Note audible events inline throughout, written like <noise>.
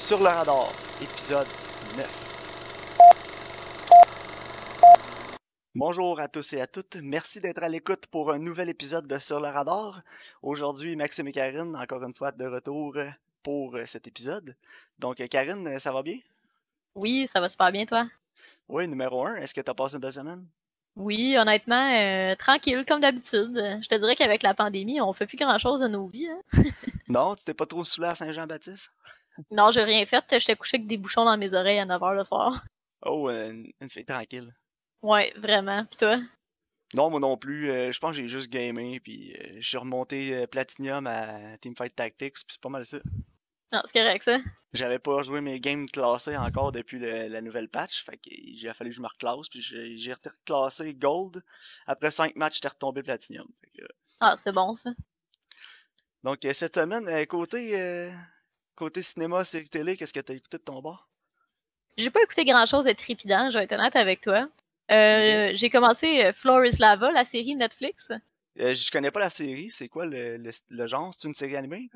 Sur le radar, épisode 9. Bonjour à tous et à toutes. Merci d'être à l'écoute pour un nouvel épisode de Sur le radar. Aujourd'hui, Maxime et Karine, encore une fois, de retour pour cet épisode. Donc, Karine, ça va bien? Oui, ça va super bien, toi? Oui, numéro un. Est-ce que tu as passé une belle semaine? Oui, honnêtement, euh, tranquille, comme d'habitude. Je te dirais qu'avec la pandémie, on fait plus grand-chose de nos vies. Hein. non, tu t'es pas trop saoulé à Saint-Jean-Baptiste? Non, j'ai rien fait. J'étais couché avec des bouchons dans mes oreilles à 9h le soir. Oh, une, une fille tranquille. Ouais, vraiment. Pis toi? Non, moi non plus. Euh, je pense que j'ai juste gamé, puis euh, je suis remonté euh, Platinum à Teamfight Tactics, puis c'est pas mal ça. Non, c'est correct ça. J'avais pas joué mes games classés encore depuis la nouvelle patch, fait que j'ai fallu que je me reclasse, puis j'ai reclassé Gold. Après 5 matchs, j'étais retombé Platinum. Ah, c'est bon ça. Donc cette semaine, côté, côté cinéma, série télé, qu'est-ce que t'as écouté de ton bord? J'ai pas écouté grand chose de trépidant, je vais être honnête avec toi. Euh, j'ai commencé euh, Floor is Lava, la série Netflix. Euh, je connais pas la série. C'est quoi le, le, genre? C'est une série animée?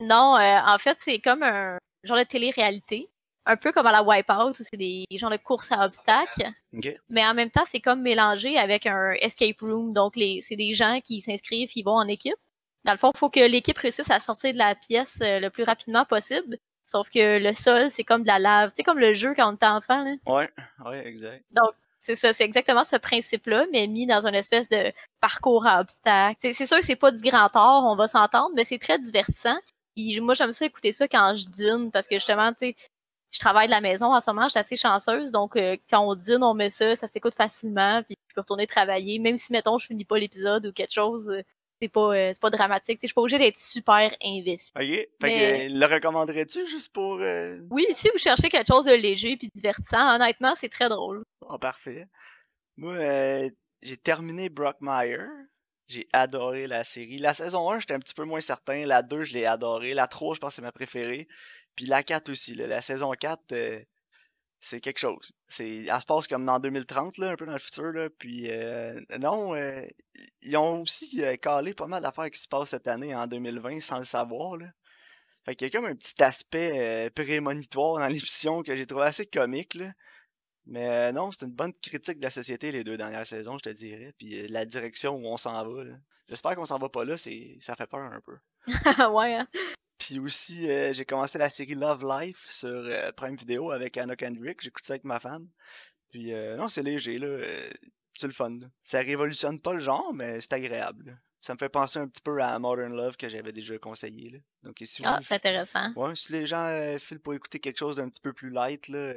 Non, en fait, c'est comme un genre de télé-réalité. Un peu comme à la Wipeout, où c'est des genres de courses à obstacles. Mais en même temps, c'est comme mélangé avec un escape room. Donc, c'est des gens qui s'inscrivent, ils vont en équipe. Dans le fond, il faut que l'équipe réussisse à sortir de la pièce le plus rapidement possible. Sauf que le sol, c'est comme de la lave. C'est comme le jeu quand on était enfant. Là. Ouais, ouais, exact. Donc, c'est ça, c'est exactement ce principe-là, mais mis dans une espèce de parcours à obstacles. C'est sûr que c'est pas du grand art, on va s'entendre, mais c'est très divertissant. Et moi, j'aime ça écouter ça quand je dîne, parce que justement, tu sais, je travaille de la maison en ce moment, je suis assez chanceuse, donc euh, quand on dîne, on met ça, ça s'écoute facilement, puis je peux retourner travailler, même si, mettons, je finis pas l'épisode ou quelque chose, euh, c'est pas, euh, c'est pas dramatique. Je suis pas obligée d'être super investi. OK. Fait que, le recommanderais-tu juste pour. Oui, si vous cherchez quelque chose de léger puis divertissant, honnêtement, c'est très drôle. Oh, parfait. Moi, euh, j'ai terminé Brockmire. J'ai adoré la série. La saison 1, j'étais un petit peu moins certain. La 2, je l'ai adoré. La 3, je pense que c'est ma préférée. Puis la 4 aussi. La saison 4, euh, c'est quelque chose. C'est, elle se passe comme dans 2030, là, un peu dans le futur. Là. Puis euh, non, ils ont aussi calé pas mal d'affaires qui se passent cette année, en 2020, sans le savoir. Là. Fait qu'il y a comme un petit aspect prémonitoire dans <laughs> l'émission que j'ai trouvé assez comique. Là. Mais euh, non, c'est une bonne critique de la société les deux dernières saisons, je te dirais. Puis euh, la direction où on s'en va. J'espère qu'on s'en va pas là, c'est ça fait peur un peu. <laughs> ouais. Hein. Puis aussi, euh, j'ai commencé la série Love Life sur Prime Video avec Anna Kendrick. J'écoute ça avec ma femme. Puis non, c'est léger, là. c'est le fun. Ça révolutionne pas le genre, mais c'est agréable. Ça me fait penser un petit peu à Modern Love que j'avais déjà conseillé. Là. Donc, ah, c'est intéressant. Ouais, si les gens filent pour écouter quelque chose d'un petit peu plus light, là,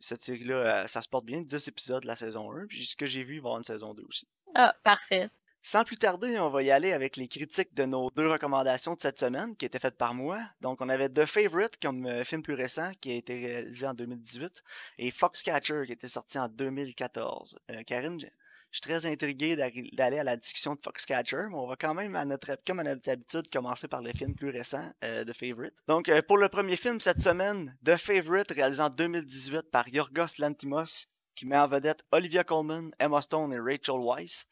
cette série-là, euh, ça se porte bien. 10 épisodes de la saison 1. Puis ce que j'ai vu, il va y avoir une saison 2 aussi. Ah, parfait. Sans plus tarder, on va y aller avec les critiques de nos deux recommandations de cette semaine qui étaient faites par moi. Donc, on avait The Favorite comme film plus récent qui a été réalisé en 2018 et Foxcatcher qui été sorti en 2014. Euh, Karine, je suis très intrigué d'aller à la discussion de Foxcatcher, mais on va quand même, à notre, comme à notre habitude, commencer par le film plus récent, euh, The Favorite. Donc, euh, pour le premier film cette semaine, The Favorite, réalisé en 2018 par Yorgos Lantimos, qui met en vedette Olivia Colman, Emma Stone et Rachel Weisz.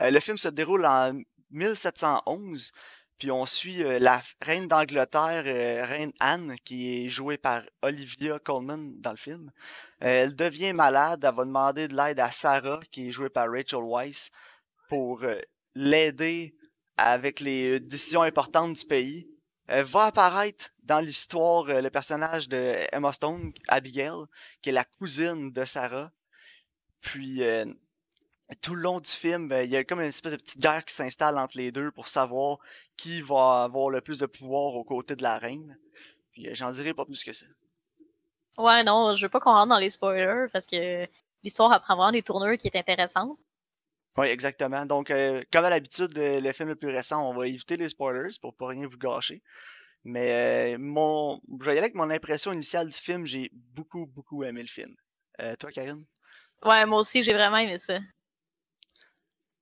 Euh, le film se déroule en 1711, puis on suit euh, la reine d'Angleterre, euh, reine Anne, qui est jouée par Olivia Colman dans le film. Elle devient malade, elle va demander de l'aide à Sarah, qui est jouée par Rachel Weisz, pour l'aider avec les décisions importantes du pays. Elle va apparaître dans l'histoire le personnage de Emma Stone, Abigail, qui est la cousine de Sarah. Puis tout le long du film, ben, il y a comme une espèce de petite guerre qui s'installe entre les deux pour savoir qui va avoir le plus de pouvoir aux côtés de la reine. Puis euh, j'en dirai pas plus que ça. Ouais, non, je veux pas qu'on rentre dans les spoilers parce que l'histoire apprend vraiment des tourneurs qui est intéressante. Oui, exactement. Donc, euh, comme à l'habitude, euh, le film le plus récent, on va éviter les spoilers pour pas rien vous gâcher. Mais mon, je vais y aller avec mon impression initiale du film. J'ai beaucoup, beaucoup aimé le film. toi, Karine? Ouais, moi aussi, j'ai vraiment aimé ça.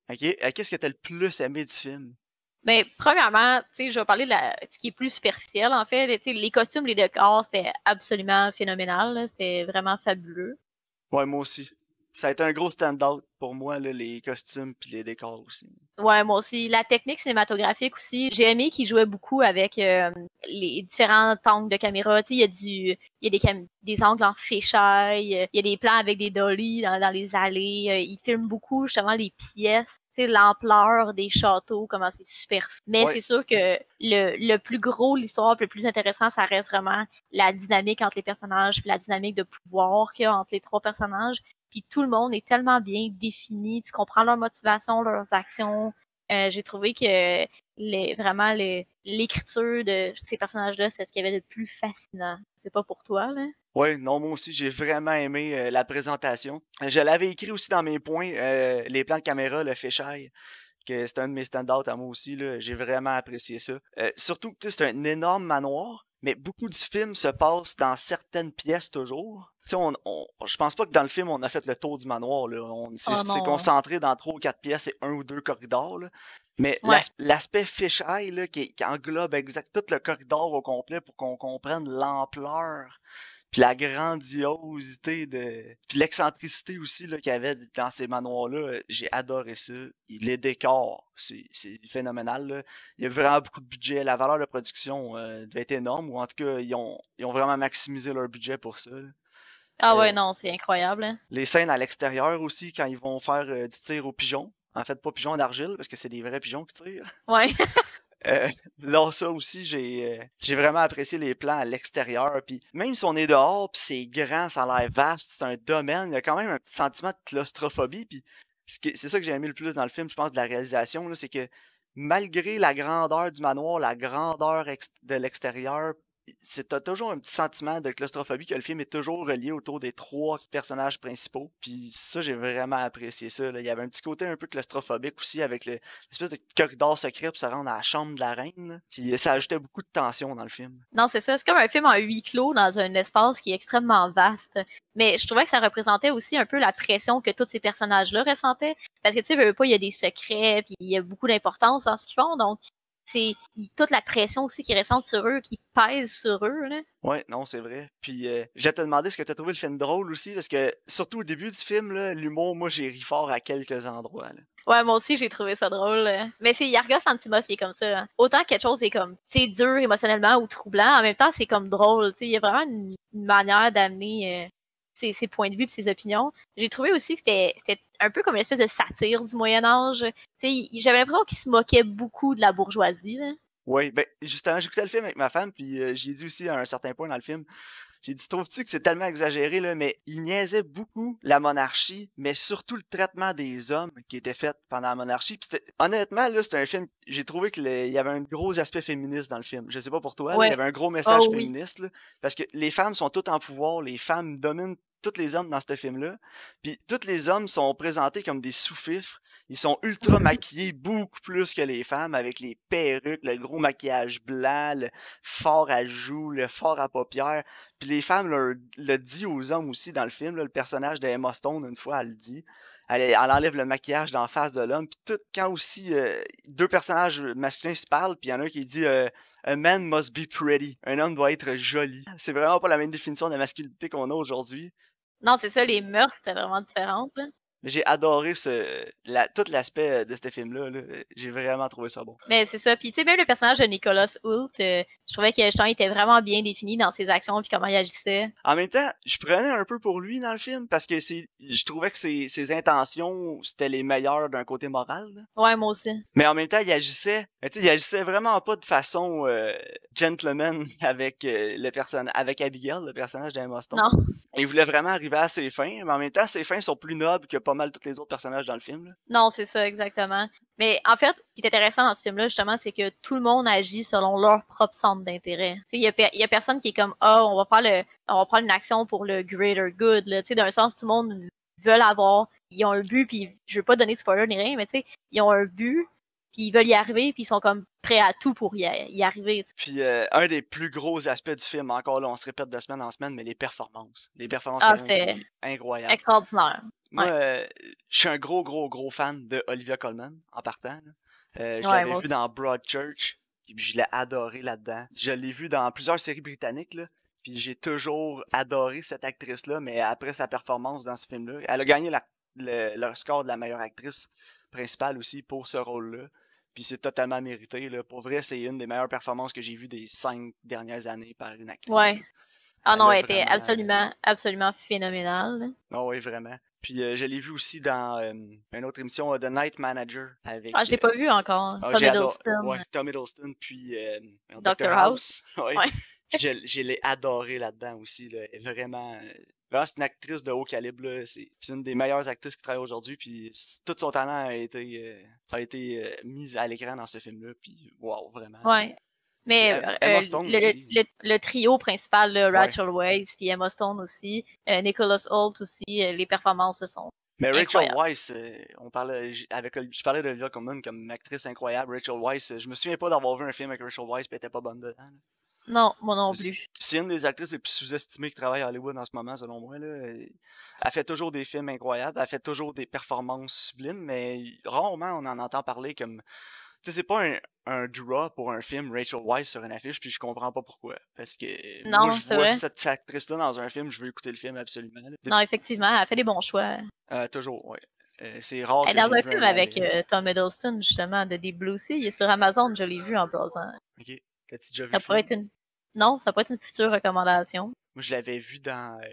OK. Euh, qu'est-ce que tu as le plus aimé du film? Ben, premièrement, tu sais, je vais parler de ce qui est plus superficiel, en fait. les costumes, les décors, c'était absolument phénoménal. C'était vraiment fabuleux. Ouais, moi aussi. Ça a été un gros stand-out pour moi, là, les costumes puis les décors aussi. Ouais, moi aussi. La technique cinématographique aussi. J'ai aimé qu'il jouait beaucoup avec euh, les différents angles de caméra. Tu sais, il y a du, il y a des, cam des angles en fisheye, il y a des plans avec des dollies dans, dans les allées. euh, Il filme beaucoup justement les pièces. L'ampleur des châteaux, comment c'est super. Mais Ouais. c'est sûr que le, le plus gros, l'histoire, le plus intéressant, ça reste vraiment la dynamique entre les personnages, puis la dynamique de pouvoir qu'il y a entre les trois personnages. Puis tout le monde est tellement bien défini, tu comprends leur motivation, leurs actions. Euh, j'ai trouvé que les, vraiment l'écriture de ces personnages-là, c'est ce qu'il y avait de plus fascinant. C'est pas pour toi, là? Ouais, non, moi aussi, j'ai vraiment aimé euh, la présentation. Je l'avais écrit aussi dans mes points, euh, les plans de caméra, le fisheye, que c'est un de mes stand-out à moi aussi. J'ai vraiment apprécié ça. Euh, surtout, sais, c'est un énorme manoir, mais beaucoup du film se passe dans certaines pièces toujours. On, on- je pense pas que dans le film, on a fait le tour du manoir, là. On, Oh non. concentré dans trois ou quatre pièces et un ou deux corridors, là. Mais Ouais. l'aspect fisheye, là, qui, qui englobe exact tout le corridor au complet pour qu'on comprenne l'ampleur puis la grandiosité de puis l'excentricité aussi là qu'il y avait dans ces manoirs là j'ai adoré ça les décors c'est phénoménal là. il y a vraiment beaucoup de budget la valeur de production euh, devait être énorme ou en tout cas ils ont ils ont vraiment maximisé leur budget pour ça là. Ah ouais, Euh, non, c'est incroyable. hein. les scènes à l'extérieur aussi quand ils vont faire euh, du tir aux pigeons en fait pas pigeons d'argile parce que c'est des vrais pigeons qui tirent Ouais. <laughs> euh, là, ça aussi, j'ai euh, j'ai vraiment apprécié les plans à l'extérieur. Puis même si on est dehors, puis c'est grand, ça a l'air vaste, c'est un domaine, il y a quand même un petit sentiment de claustrophobie. Puis c'est ça que j'ai aimé le plus dans le film, je pense, de la réalisation, c'est que malgré la grandeur du manoir, la grandeur de l'extérieur, c'est toujours un petit sentiment de claustrophobie que le film est toujours relié autour des trois personnages principaux. Puis ça, j'ai vraiment apprécié ça. Il y avait un petit côté un peu claustrophobique aussi avec le, l'espèce de corridor secret pour se rendre à la chambre de la reine. Puis ça ajoutait beaucoup de tension dans le film. Non, c'est ça. C'est comme un film en huis clos dans un espace qui est extrêmement vaste. Mais je trouvais que ça représentait aussi un peu la pression que tous ces personnages-là ressentaient. Parce que tu sais, pas, il y a des secrets, puis il y a beaucoup d'importance dans ce qu'ils font. Donc, c'est toute la pression aussi qui ressentent sur eux, qui pèse sur eux. Là. Ouais, non, c'est vrai. Puis euh, je vais te demander ce que t'as trouvé le film drôle aussi, parce que surtout au début du film, là, l'humour, moi j'ai ri fort à quelques endroits. là. Ouais, moi aussi, j'ai trouvé ça drôle. euh. Mais c'est Yargos Antimos, il est comme ça. hein. Autant quelque chose est comme, tu sais, dur émotionnellement ou troublant, en même temps, c'est comme drôle. Tu sais, il y a vraiment une, une manière d'amener euh, ses, ses points de vue et ses opinions. J'ai trouvé aussi que c'était un peu comme une espèce de satire du Moyen Âge. J'avais l'impression qu'il se moquait beaucoup de la bourgeoisie. Là. Ouais, ben justement, j'écoutais le film avec ma femme, puis euh, j'ai dit aussi à un certain point dans le film, j'ai dit, trouves-tu que c'est tellement exagéré, là, mais il niaisait beaucoup la monarchie, mais surtout le traitement des hommes qui était fait pendant la monarchie. Puis honnêtement, là, c'était un film, j'ai trouvé qu'il y avait un gros aspect féministe dans le film. Je sais pas pour toi, là, Ouais. il y avait un gros message Oh oui. féministe, là, parce que les femmes sont toutes en pouvoir, les femmes dominent tous les hommes dans ce film-là. Puis tous les hommes sont présentés comme des sous-fifres. Ils sont ultra <laughs> maquillés beaucoup plus que les femmes avec les perruques, le gros maquillage blanc, le fort à joues, le fort à paupières. Puis les femmes leur, le dit aux hommes aussi dans le film. là, le personnage d'Emma Stone, une fois, elle le dit. Elle, elle enlève le maquillage d'en face de l'homme. Puis tout, quand aussi euh, deux personnages masculins se parlent, puis il y en a un qui dit euh, A man must be pretty. Un homme doit être joli. C'est vraiment pas la même définition de masculinité qu'on a aujourd'hui. Non, c'est ça, les mœurs, c'était vraiment différentes. là. J'ai adoré ce, la, tout l'aspect euh, de ce film-là. là. J'ai vraiment trouvé ça bon. Mais c'est ça. Puis tu sais, même le personnage de Nicolas Hoult, euh, je trouvais que justement, il était vraiment bien défini dans ses actions puis comment il agissait. En même temps, je prenais un peu pour lui dans le film parce que c'est, je trouvais que ses, ses intentions, c'était les meilleures d'un côté moral. là. Ouais, moi aussi. Mais en même temps, il agissait, mais tu sais, il agissait vraiment pas de façon euh, gentleman <laughs> avec euh, le personnage, avec Abigail, le personnage d'Emma Stone. Non. Il voulait vraiment arriver à ses fins, mais en même temps, ses fins sont plus nobles que mal tous les autres personnages dans le film. Non, c'est ça, exactement. Mais en fait, ce qui est intéressant dans ce film-là, justement, c'est que tout le monde agit selon leur propre centre d'intérêt. Il y, a personne qui est comme Ah, on va on va prendre une action pour le greater good. Là. D'un sens, tout le monde veut l'avoir. Ils ont un but, puis je veux pas donner de spoiler ni rien, mais ils ont un but, puis ils veulent y arriver, puis ils sont comme prêts à tout pour y, y arriver. Puis euh, un des plus gros aspects du film, encore là, on se répète de semaine en semaine, mais les performances. Les performances Ah, c'est incroyable. Extraordinaire. Moi, Ouais. euh, je suis un gros, gros, gros fan de Olivia Colman, en partant. Euh, je Ouais, l'avais vu aussi. dans Broadchurch, puis je l'ai adoré là-dedans. Je l'ai vu dans plusieurs séries britanniques, là. Puis j'ai toujours adoré cette actrice-là, mais après sa performance dans ce film-là, elle a gagné la, le, le score de la meilleure actrice principale aussi pour ce rôle-là. Puis c'est totalement mérité. Là. Pour vrai, c'est une des meilleures performances que j'ai vues des cinq dernières années par une actrice. Ouais. Ah Elle non, elle était vraiment- absolument, absolument phénoménale. là. Ah oui, vraiment. Puis euh, je l'ai vu aussi dans euh, une autre émission, euh, The Night Manager. Avec, Ah, je l'ai euh, pas vu encore. ah, Tom Hiddleston. Ouais, Tom Hiddleston, puis euh, Dr. House. <laughs> Ouais. Ouais. Je, je l'ai adoré là-dedans aussi. Là. Vraiment, euh, vraiment, c'est une actrice de haut calibre. là. C'est c'est une des meilleures actrices qui travaille aujourd'hui. Puis tout son talent a été, euh, a été euh, mis à l'écran dans ce film-là. Puis wow, vraiment. Ouais. Mais Euh, euh, le, aussi. le, le trio principal, là, Rachel Weisz, puis Emma Stone aussi, Nicholas Holt aussi, les performances sont. Mais Rachel. Weisz, on parlait, avec, je parlais d'Olivia Colman comme actrice incroyable. Rachel Weisz, je me souviens pas d'avoir vu un film avec Rachel Weisz puis elle était pas bonne dedans. Non, moi non plus. C'est une des actrices les plus sous-estimées qui travaille à Hollywood en ce moment, selon moi. Là. Elle fait toujours des films incroyables, elle fait toujours des performances sublimes, mais rarement on en entend parler comme. Tu sais, c'est pas un, un draw pour un film Rachel Weisz sur une affiche, puis je comprends pas pourquoi. Parce que Non, moi, je vois vrai. cette actrice-là dans un film, je veux écouter le film absolument. Non, effectivement, elle fait des bons choix. Euh, toujours, ouais. Euh, c'est rare Elle est dans vu film avec euh, Tom Hiddleston, justement, de Deep Blue Sea. Il est sur Amazon, je l'ai vu en browsant. Ok. T'as-tu déjà vu Ça pourrait être une. Non, ça pourrait être une future recommandation. Moi, je l'avais vu dans, euh,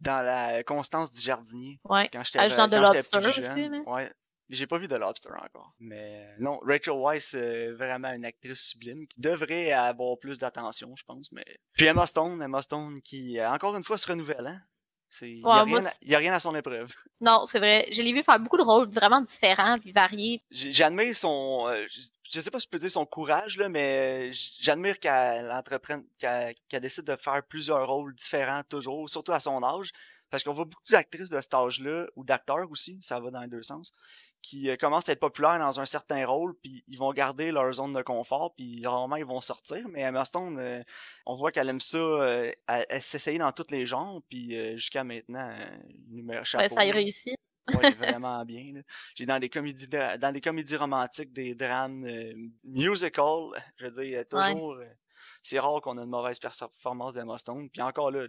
dans la Constance du Jardinier. Ouais. Quand j'étais joue dans The Lobster aussi. Ouais. J'ai pas vu The Lobster encore. Mais euh, non, Rachel Weisz, euh, vraiment une actrice sublime qui devrait avoir plus d'attention, je pense. Mais... Puis Emma Stone, Emma Stone qui, euh, encore une fois, se renouvelle. Hein? C'est... Il Ouais, a, rien à- c'est- y a rien à son épreuve. Non, c'est vrai. Je l'ai vu faire beaucoup de rôles vraiment différents puis variés. J'admire son. euh, je- je sais pas si je peux dire son courage, là, mais j'admire qu'elle entreprenne, qu'elle décide de faire plusieurs rôles différents toujours, surtout à son âge. Parce qu'on voit beaucoup d'actrices de cet âge-là, ou d'acteurs aussi, ça va dans les deux sens, qui euh, commencent à être populaires dans un certain rôle, puis ils vont garder leur zone de confort, puis rarement ils vont sortir. Mais Emma Stone, euh, on voit qu'elle aime ça, euh, elle, elle s'essaye dans tous les genres, puis jusqu'à maintenant, euh, numéro Ben, chapeau. ça y réussit. Ouais, <laughs> vraiment bien. J'ai dans des comédies dans des comédies romantiques, des drames euh, musical, <laughs> je veux dire, toujours. euh, c'est rare qu'on a une mauvaise performance d'Emma Stone. Puis encore là.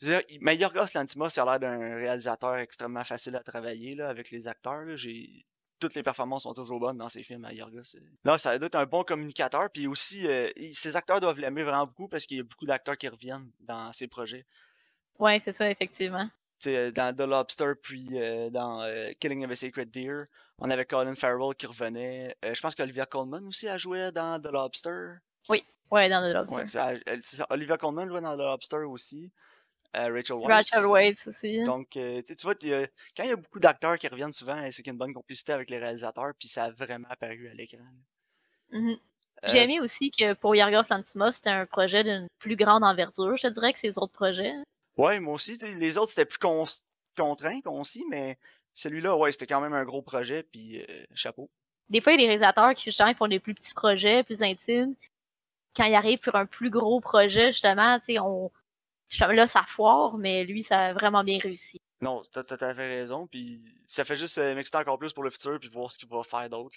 Dire, mais Yorgos Lantimos, ça a l'air d'un réalisateur extrêmement facile à travailler là, avec les acteurs. là. J'ai toutes les performances sont toujours bonnes dans ses films à Yorgos. euh. Là, ça doit être un bon communicateur. Puis aussi, euh, ses acteurs doivent l'aimer vraiment beaucoup parce qu'il y a beaucoup d'acteurs qui reviennent dans ses projets. Ouais, c'est ça, effectivement. Dans The Lobster, puis euh, dans euh, Killing of a Sacred Deer, on avait Colin Farrell qui revenait. Euh, je pense qu'Olivia Colman aussi a joué dans The Lobster. Ouais, dans The Lobster. Ouais, ça- elle- c'est ça, Olivia Colman jouait dans The Lobster aussi. Rachel Weisz. Rachel Weisz aussi. Donc, tu vois, quand il y a beaucoup d'acteurs qui reviennent souvent, c'est qu'il y a une bonne complicité avec les réalisateurs, puis ça a vraiment apparu à l'écran. Mhm. Euh, J'ai aimé aussi que pour Yorgos Lanthimos, c'était un projet d'une plus grande envergure, je te dirais, que ses autres projets. Ouais, moi aussi. Les autres, c'était plus cons- contraint, concis, mais celui-là, ouais, c'était quand même un gros projet, puis euh, chapeau. Des fois, il y a des réalisateurs qui, justement, font des plus petits projets, plus intimes. Quand ils arrivent pour un plus gros projet, justement, tu sais, on... justement, là, ça foire, mais lui, ça a vraiment bien réussi. Non, t'as tout à fait raison, puis ça fait juste euh, m'exciter encore plus pour le futur, puis voir ce qu'il va faire d'autre.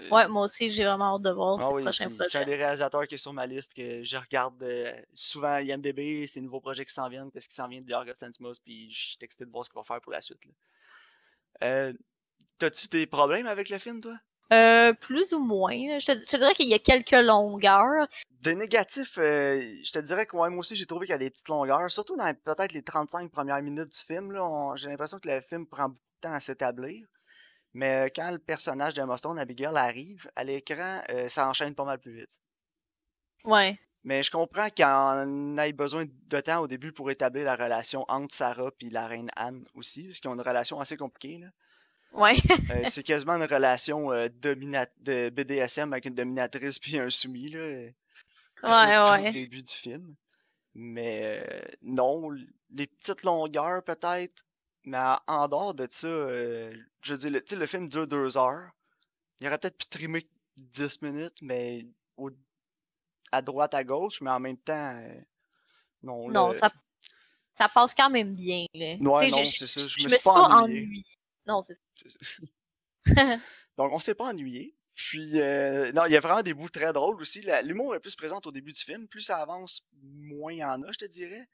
Euh, Ouais, moi aussi, j'ai vraiment hâte de voir ah ses oui, prochains c'est c'est un projets. des réalisateurs qui est sur ma liste, que je regarde euh, souvent IMDB, ces nouveaux projets qui s'en viennent, qu'est-ce qui s'en vient de Yorgos Lanthimos, puis je suis excité de voir ce qu'il va faire pour la suite. Euh, T'as-tu des problèmes avec le film, toi? Euh, plus ou moins. Je te, je te dirais qu'il y a quelques longueurs. Des négatifs, euh, je te dirais que ouais, moi aussi j'ai trouvé qu'il y a des petites longueurs, surtout dans peut-être les 35 premières minutes du film. J'ai l'impression que le film prend beaucoup de temps à s'établir. Mais euh, quand le personnage d'Emma Stone, Abigail, arrive à l'écran, euh, ça enchaîne pas mal plus vite. Ouais. Mais je comprends qu'on ait besoin de temps au début pour établir la relation entre Sarah et la reine Anne aussi, parce qu'ils ont une relation assez compliquée. Là. Ouais. Euh, c'est quasiment une relation euh, de BDSM avec une dominatrice puis un soumis. Là, Ouais, ouais. au début du film. Mais non, les petites longueurs peut-être. Mais en- dehors de ça, euh, je veux dire, le, le film dure deux heures. Il aurait peut-être pu trimer 10 minutes, mais au- à droite, à gauche, mais en même temps, euh, non. Non, le- ça, ça passe quand même bien. Là. Ouais, non, je- c'est ça, je Je me suis pas pas ennuyé. Non, c'est ça. c'est ça. <laughs> <laughs> Donc, on s'est pas ennuyé. Puis, euh, non, il y a vraiment des bouts très drôles aussi. L'humour est plus présent au début du film. Plus ça avance, moins il y en a, je te dirais.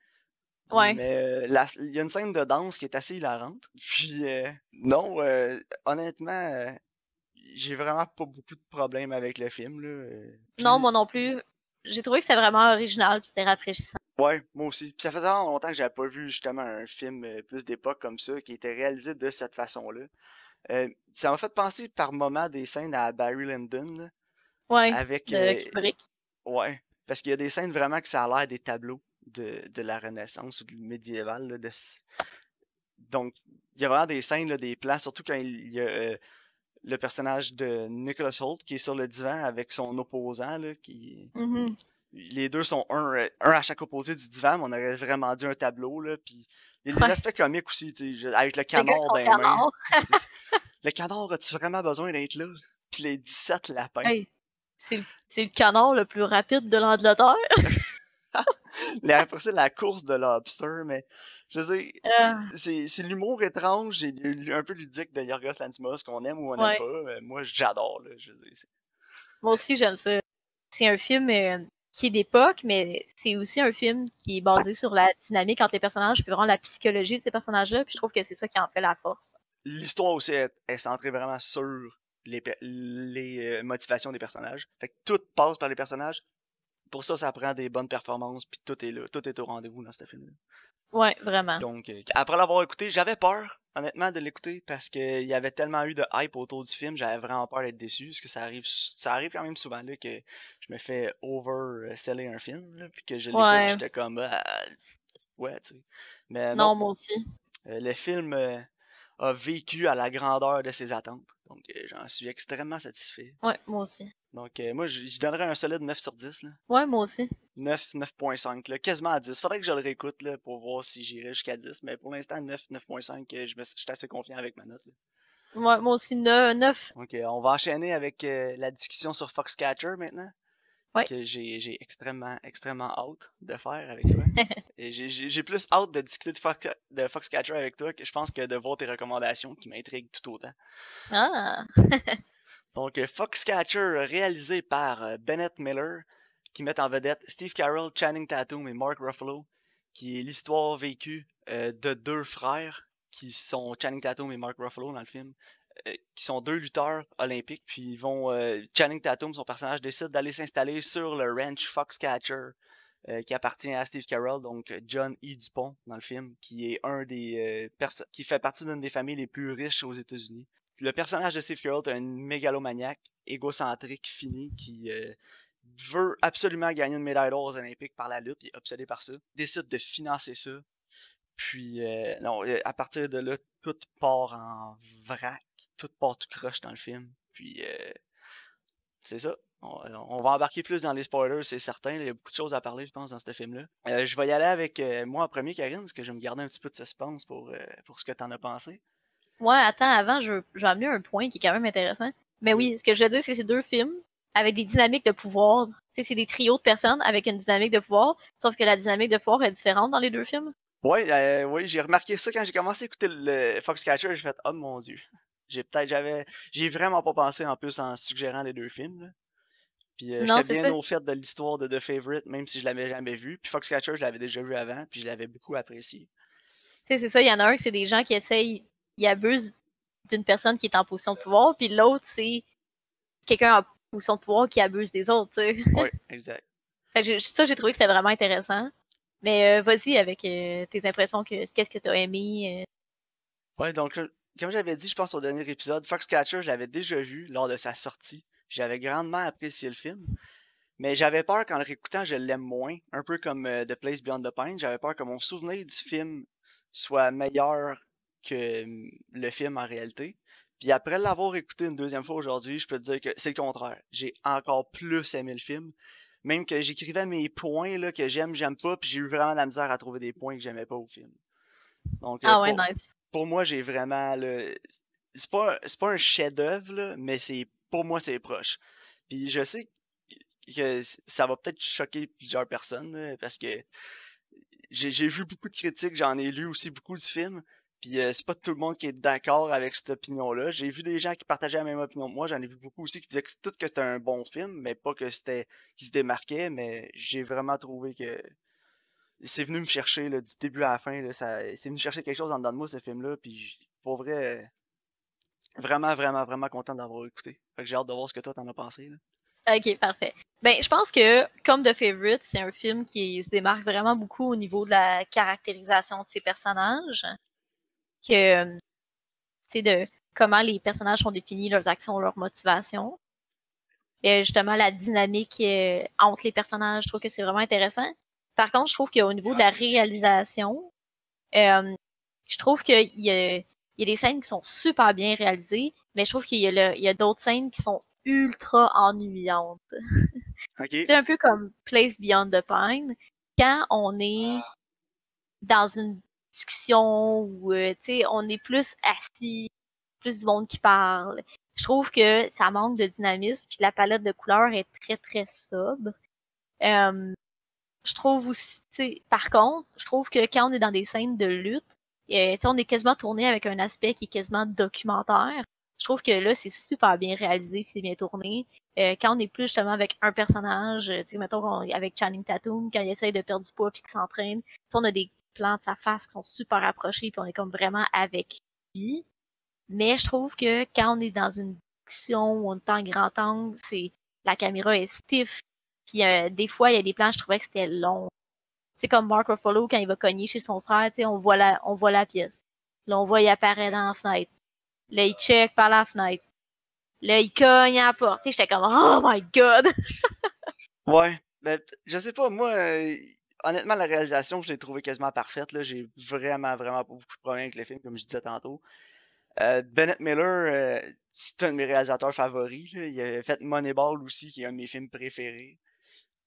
Ouais. Mais euh, il y a une scène de danse qui est assez hilarante. Puis, euh, non, honnêtement, j'ai vraiment pas beaucoup de problèmes avec le film. Là. Non, moi non plus. J'ai trouvé que c'était vraiment original puis c'était rafraîchissant. Ouais, moi aussi. Puis ça faisait longtemps que j'avais pas vu justement un film plus d'époque comme ça, qui était réalisé de cette façon-là. Euh, ça m'a fait penser par moments des scènes à Barry Lyndon. Ouais. Avec. De euh, Ouais. Parce qu'il y a des scènes vraiment que ça a l'air des tableaux de, de la Renaissance ou du médiéval. Là, de... Donc, il y a vraiment des scènes, là, des plans, surtout quand il y a euh, le personnage de Nicholas Holt qui est sur le divan avec son opposant. Là, qui... Mm-hmm. Les deux sont un, un à chaque opposé du divan, mais on aurait vraiment dit un tableau. Là, puis il y a des aspects comiques aussi, avec le canard dans les mains. <laughs> le canard, as-tu vraiment besoin d'être là? Puis les 17 lapins. c'est le canard le plus rapide de l'Angleterre. <laughs> <laughs> après ça, la course de lobster, mais je veux dire, ah. c'est l'humour étrange et un peu ludique de Yorgos Lanthimos qu'on aime ou on n'aime pas. Moi, j'adore. Moi aussi, j'aime ça. C'est un film euh, qui est d'époque, mais c'est aussi un film qui est basé sur la dynamique entre les personnages, puis vraiment la psychologie de ces personnages-là, puis je trouve que c'est ça qui en fait la force. L'histoire aussi est, centrée vraiment sur les, les euh, motivations des personnages. Fait que tout passe par les personnages. Pour ça, ça prend des bonnes performances, puis tout est là, tout est au rendez-vous dans ce film-là. Ouais, vraiment. Donc, euh, après l'avoir écouté, j'avais peur, honnêtement, de l'écouter parce qu'il y avait tellement eu de hype autour du film, j'avais vraiment peur d'être déçu. Parce que ça arrive, ça arrive quand même souvent là que je me fais over-seller un film, puis que je l'écoute, j'étais comme, ah, ouais, tu sais. Mais non, moi aussi. Euh, le film euh, a vécu à la grandeur de ses attentes. Donc, j'en suis extrêmement satisfait. Ouais, moi aussi. Donc, euh, moi, je donnerais un solide 9 sur 10. Là. Ouais, moi aussi. 9, 9.5, quasiment à 10. Faudrait que je le réécoute là, pour voir si j'irai jusqu'à 10. Mais pour l'instant, 9, 9.5, euh, je, me, suis assez confiant avec ma note. Ouais, moi aussi, 9. Ok, on va enchaîner avec euh, la discussion sur Foxcatcher maintenant. Ouais. Que j'ai extrêmement, extrêmement hâte de faire avec toi. <laughs> Et j'ai plus hâte de discuter de, Fox, de Foxcatcher avec toi que je pense que de voir tes recommandations qui m'intriguent tout autant. Ah! <laughs> Donc, euh, Foxcatcher, réalisé par euh, Bennett Miller, qui met en vedette Steve Carroll, Channing Tatum et Mark Ruffalo, qui est l'histoire vécue euh, de deux frères, qui sont Channing Tatum et Mark Ruffalo dans le film, qui sont deux lutteurs olympiques, puis ils vont, Channing Tatum, son personnage, décide d'aller s'installer sur le ranch Foxcatcher, qui appartient à Steve Carroll, donc John E. Dupont dans le film, qui est un des qui fait partie d'une des familles les plus riches aux États-Unis le personnage de Steve Carell est un mégalomaniaque, égocentrique, fini, qui euh, veut absolument gagner une médaille d'or aux Olympiques par la lutte, il est obsédé par ça, décide de financer ça. Puis, euh, non, euh, à partir de là, tout part en vrac, tout part tout croche dans le film. Puis, c'est ça. On, va embarquer plus dans les spoilers, c'est certain. Il y a beaucoup de choses à parler, je pense, dans ce film-là. je vais y aller avec moi en premier, Karine, parce que je vais me garder un petit peu de suspense pour, pour ce que tu en as pensé. Ouais, attends, avant, je, vais amener un point qui est quand même intéressant. Mais oui, ce que je veux dire, c'est que c'est deux films avec des dynamiques de pouvoir. C'est des trios de personnes avec une dynamique de pouvoir, sauf que la dynamique de pouvoir est différente dans les deux films. Oui, euh, oui, j'ai remarqué ça quand j'ai commencé à écouter le Foxcatcher, j'ai fait « Oh mon Dieu! » J'ai peut-être, j'avais, j'ai vraiment pas pensé en plus en suggérant les deux films. Puis euh, j'étais bien au fait de l'histoire de The Favorite, même si je l'avais jamais vu. Puis Foxcatcher, je l'avais déjà vu avant, puis je l'avais beaucoup apprécié. C'est ça, il y en a un, c'est des gens qui essayent il abuse d'une personne qui est en position de pouvoir, puis l'autre, c'est quelqu'un en position de pouvoir qui abuse des autres. Oui, exact. <laughs> ça, j'ai trouvé que c'était vraiment intéressant. Mais euh, vas-y avec euh, tes impressions, que qu'est-ce que tu as aimé. Euh? Ouais, donc, comme j'avais dit, je pense au dernier épisode, Foxcatcher, je l'avais déjà vu lors de sa sortie. J'avais grandement apprécié le film. Mais j'avais peur qu'en le réécoutant, je l'aime moins. Un peu comme The Place Beyond the Pine. J'avais peur que mon souvenir du film soit meilleur que le film en réalité. Puis après l'avoir écouté une deuxième fois aujourd'hui, je peux te dire que c'est le contraire. J'ai encore plus aimé le film. Même que j'écrivais mes points là, que j'aime, j'aime pas, puis j'ai eu vraiment la misère à trouver des points que j'aimais pas au film. Donc, ah ouais, nice. Pour moi, j'ai vraiment. C'est pas, pas un chef-d'œuvre, mais c'est pour moi, c'est proche. Puis je sais que ça va peut-être choquer plusieurs personnes, parce que j'ai vu beaucoup de critiques, j'en ai lu aussi beaucoup du film, Puis euh, c'est pas tout le monde qui est d'accord avec cette opinion-là. J'ai vu des gens qui partageaient la même opinion que moi. J'en ai vu beaucoup aussi qui disaient que tout que c'était un bon film, mais pas que c'était qui se démarquait. Mais j'ai vraiment trouvé que c'est venu me chercher là, du début à la fin. Ça, c'est venu chercher quelque chose en dedans de moi ce film-là. Puis pour vrai, vraiment, vraiment, vraiment content d'avoir écouté. Fait que j'ai hâte de voir ce que toi t'en as pensé. Là. Ok, parfait. Ben, je pense que, comme The Favorite, c'est un film qui se démarque vraiment beaucoup au niveau de la caractérisation de ses personnages. Que, tu sais, de comment les personnages sont définis, leurs actions, leurs motivations. Et justement, la dynamique euh, entre les personnages, je trouve que c'est vraiment intéressant. Par contre, je trouve qu'au niveau de la réalisation, euh, je trouve qu'il y a, il y a des scènes qui sont super bien réalisées, mais je trouve qu'il y a, il y a d'autres scènes qui sont ultra ennuyante. <laughs> C'est un peu comme Place Beyond the Pine. Quand on est dans une discussion où euh, on est plus assis, plus du monde qui parle, je trouve que ça manque de dynamisme, puis la palette de couleurs est très très sobre. Euh, je trouve aussi, par contre, je trouve que quand on est dans des scènes de lutte, euh, on est quasiment tourné avec un aspect qui est quasiment documentaire je trouve que là, c'est super bien réalisé c'est bien tourné. Euh, quand on est plus justement avec un personnage, tu sais, mettons avec Channing Tatum, quand il essaye de perdre du poids puis qu'il s'entraîne, on a des plans de sa face qui sont super approchés puis on est comme vraiment avec lui. Mais je trouve que quand on est dans une discussion où on est en grand angle, c'est la caméra est stiff. Puis euh, des fois, il y a des plans, je trouvais que c'était long. C'est comme Mark Ruffalo quand il va cogner chez son frère, tu sais, on voit la, on voit la pièce. Là, on voit il apparaît dans la fenêtre. Là, il check par la fenêtre. Là, il cogne à la porte. J'étais comme, oh my god! <laughs> ouais. Ben, je sais pas, moi, euh, honnêtement, la réalisation, je l'ai trouvée quasiment parfaite. J'ai vraiment, vraiment pas beaucoup de problèmes avec le film, comme je disais tantôt. Euh, Bennett Miller, euh, c'est un de mes réalisateurs favoris. Il a fait Moneyball aussi, qui est un de mes films préférés.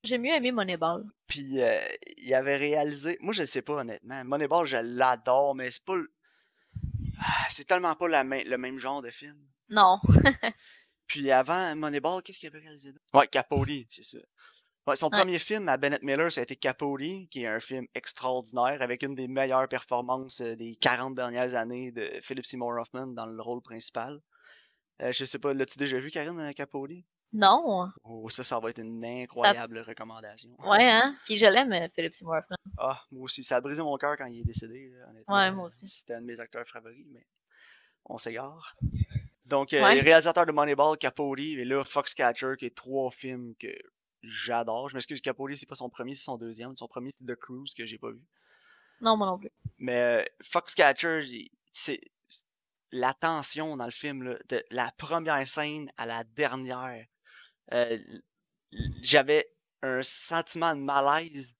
J'ai mieux aimé Moneyball. Puis il avait réalisé. Moi, je sais pas, honnêtement. Moneyball, je l'adore, mais c'est pas ah, c'est tellement pas la le même genre de film. Non. <laughs> Puis avant Moneyball, qu'est-ce qu'il avait réalisé Ouais, Capote, c'est ça. Son premier film à Bennett Miller, ça a été Capote, qui est un film extraordinaire avec une des meilleures performances euh, des 40 dernières années de Philip Seymour Hoffman dans le rôle principal. Euh, je sais pas, l'as-tu déjà vu, Karine, euh, Capote? Non. Oh, ça, ça va être une incroyable recommandation. Ouais, hein? Puis je l'aime, euh, Philip Seymour Hoffman. Ah, moi aussi. Ça a brisé mon cœur quand il est décédé, honnêtement. Ouais, moi aussi. C'était un de mes acteurs favoris, mais on s'égare. Donc, euh, les réalisateurs de Moneyball, Capote, et là, Foxcatcher, qui est trois films que j'adore. Je m'excuse, Capote, c'est pas son premier, c'est son deuxième. Son premier, c'est The Cruise, que j'ai pas vu. Non, moi non plus. Mais euh, Foxcatcher, c'est la tension dans le film, là, de la première scène à la dernière euh, j'avais un sentiment de malaise